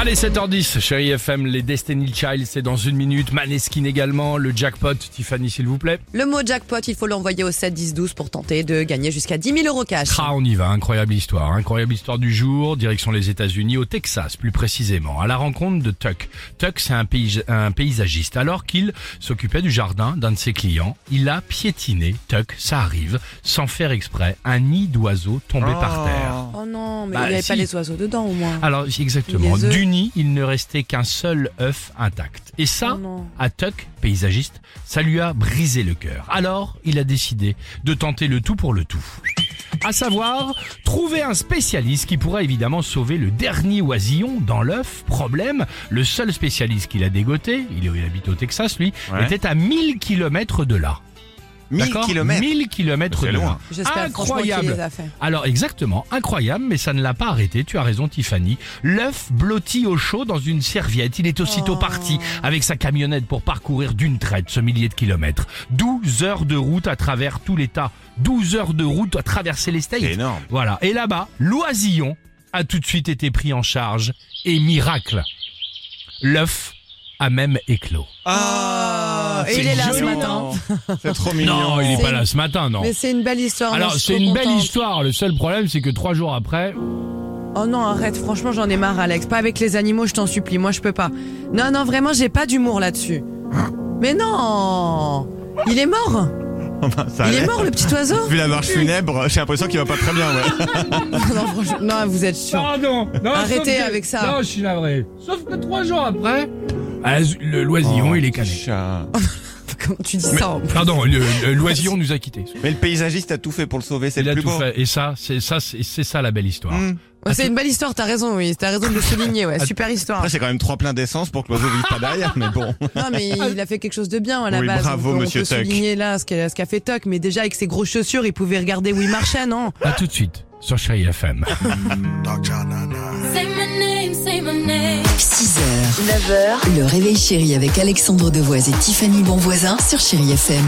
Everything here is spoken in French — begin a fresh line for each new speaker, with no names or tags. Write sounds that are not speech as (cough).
Allez, 7h10, chérie FM, les Destiny Child, c'est dans une minute. Maneskin également, le jackpot, Tiffany, s'il vous plaît.
Le mot jackpot, il faut l'envoyer au 7 10 12 pour tenter de gagner jusqu'à 10 000 euros cash.
Ah, on y va, incroyable histoire. Incroyable histoire du jour, direction les États-Unis, au Texas plus précisément, à la rencontre de Tuck. Tuck, c'est un, pays- un paysagiste. Alors qu'il s'occupait du jardin d'un de ses clients, il a piétiné, Tuck, ça arrive, sans faire exprès, un nid d'oiseaux tombé par terre.
Non, mais
Bah,
il n'y avait
si.
pas les oiseaux dedans au moins.
Alors exactement,
Les œufs.
du nid, il ne restait qu'un seul œuf intact. Et ça,
Oh non.
à Tuck, paysagiste, ça lui a brisé le cœur. Alors, il a décidé de tenter le tout pour le tout. À savoir, trouver un spécialiste qui pourrait évidemment sauver le dernier oisillon dans l'œuf. Problème, le seul spécialiste qu'il a dégoté, il, il habite au Texas lui,
Ouais.
était à 1000 kilomètres de là.
1000
D'accord
kilomètres.
1000 kilomètres
C'est
de
loin.
Incroyable.
les a fait.
Alors exactement, incroyable, mais ça ne l'a pas arrêté, tu as raison Tiffany. L'œuf blotti au chaud dans une serviette, il est aussitôt
Oh.
parti avec sa camionnette pour parcourir d'une traite ce millier de kilomètres. 12 heures de route à travers tout l'État, 12 heures de route à traverser les States.
C'est énorme.
Voilà, et là-bas, l'oisillon a tout de suite été pris en charge, et miracle, l'œuf a même éclos.
Ah,
et il est là ce matin. (laughs)
C'est trop mignon.
Non, il n'est
C'est
pas là ce matin, non.
Mais c'est une belle histoire.
Alors c'est une belle histoire, le seul problème c'est que trois jours après,
Oh non, arrête, franchement, j'en ai marre, Alex. Pas avec les animaux, je t'en supplie. Moi, je peux pas. Non, non, vraiment, j'ai pas d'humour là-dessus. Mais non Il est mort (laughs)
Ça
Il est
allait.
mort, le petit oiseau
Vu la marche funèbre, j'ai l'impression qu'il va pas très bien, ouais. (laughs)
non, franchement, non, vous êtes sûr.
Pardon. Non,
Arrêtez
que-
avec ça.
Non, je suis navré. Sauf que trois jours après, ah, le loisillon, il est cané.
Chat. (laughs)
Comment tu dis ça en plus
Pardon, le, le loisillon nous a quittés.
Mais le paysagiste a tout fait pour le sauver, c'est
Il
le
a
plus
tout
beau.
fait. Et ça, c'est ça, c'est c'est ça la belle histoire.
Hmm.
Ouais, C'est une belle histoire, t'as raison, oui. T'as raison de le souligner, ouais. (laughs) Super histoire.
Après, c'est quand même trois pleins d'essence pour que l'oiseau vive pas derrière, mais bon. (laughs)
Non, mais il a fait quelque chose de bien à la
Oui,
base.
bravo,
on peut,
monsieur
on peut
Tuck.
souligner là ce qu'a ce qu'a fait Tuck, mais déjà avec ses grosses chaussures, il pouvait regarder où il marchait, non?
À tout de suite sur Chérie FM. (laughs)
Say my name, say my name.
6h, 9h, le réveil chéri avec Alexandre Devoise et Tiffany Bonvoisin sur Chéri FM.